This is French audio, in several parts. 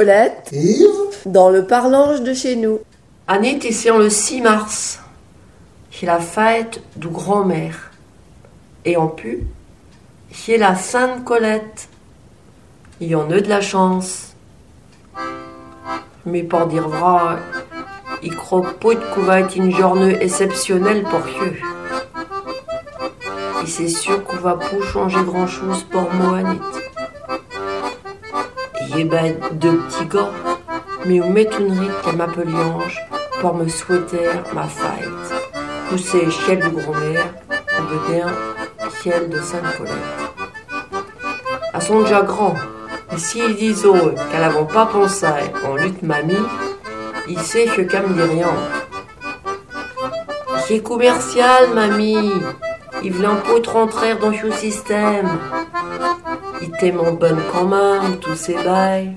Colette, Yves, dans le parlange de chez nous. Annette ici en le 6 mars. C'est la fête du grand-mère. Et en plus, c'est la Sainte Colette. Il y en a de la chance. Mais pour dire vrai, il croit pas que va être une journée exceptionnelle pour eux. Et c'est sûr qu'on va pas changer grand chose pour moi, Annette. Et ben, deux petits gars, mais une rite qu'elle m'appelle Ange pour me souhaiter ma fête. Pousser ciel de grand-mère, ou bien ciel de Sainte-Colette. Elles sont déjà grands, et s'ils disent eux qu'elles n'avons pas pensé en lutte mamie, il sait que qu'elle me rien. C'est commercial, mamie. Il vient pas te rentrer dans ce système. Il t'aime en bonne quand tous ces bails.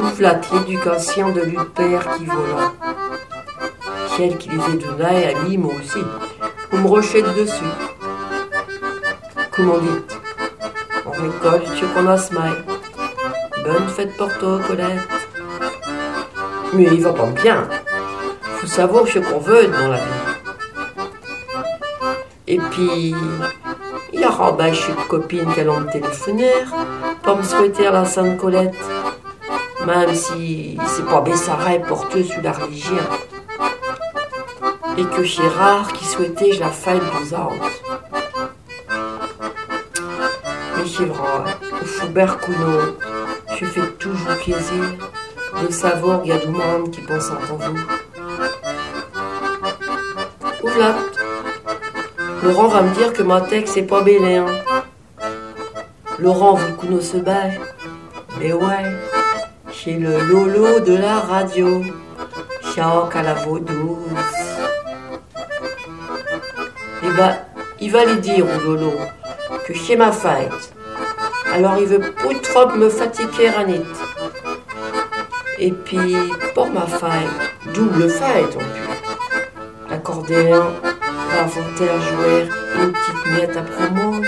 Ouvre la l'éducation de lui père qui vola. Celle qui les donné à lui, moi aussi. Vous me rechette dessus. Comment dites On récolte ce qu'on a smile. Bonne fête pour toi, Colette. Mais il va pas bien. Faut savoir ce qu'on veut dans la vie. Et puis, il y a rabat chez une copine qui a le téléphonaire pour me souhaiter à la Sainte Colette. Même si c'est pas Bessaret porteux sur la religion. Et que rare qui souhaitait je la fête aux autres. Mais c'est Foubert Couno, je fais toujours plaisir de savoir qu'il y a du monde qui pense en vous. Ouvre Laurent va me dire que ma texte c'est pas belle, hein. Laurent, le se bat. Mais ouais, c'est le Lolo de la radio. Choc à la veau douce. Et bah, il va lui dire au Lolo que c'est ma fête. Alors il veut pas trop me fatiguer, Anit. Et puis, pour ma fête, double fête en plus. L'accordéon inventer à jouer une petite miette après moi.